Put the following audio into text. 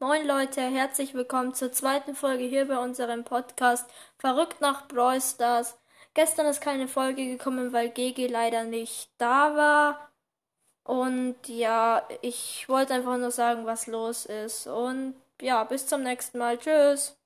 Moin Leute, herzlich willkommen zur zweiten Folge hier bei unserem Podcast Verrückt nach Brawl Stars. Gestern ist keine Folge gekommen, weil GG leider nicht da war. Und ja, ich wollte einfach nur sagen, was los ist. Und ja, bis zum nächsten Mal. Tschüss.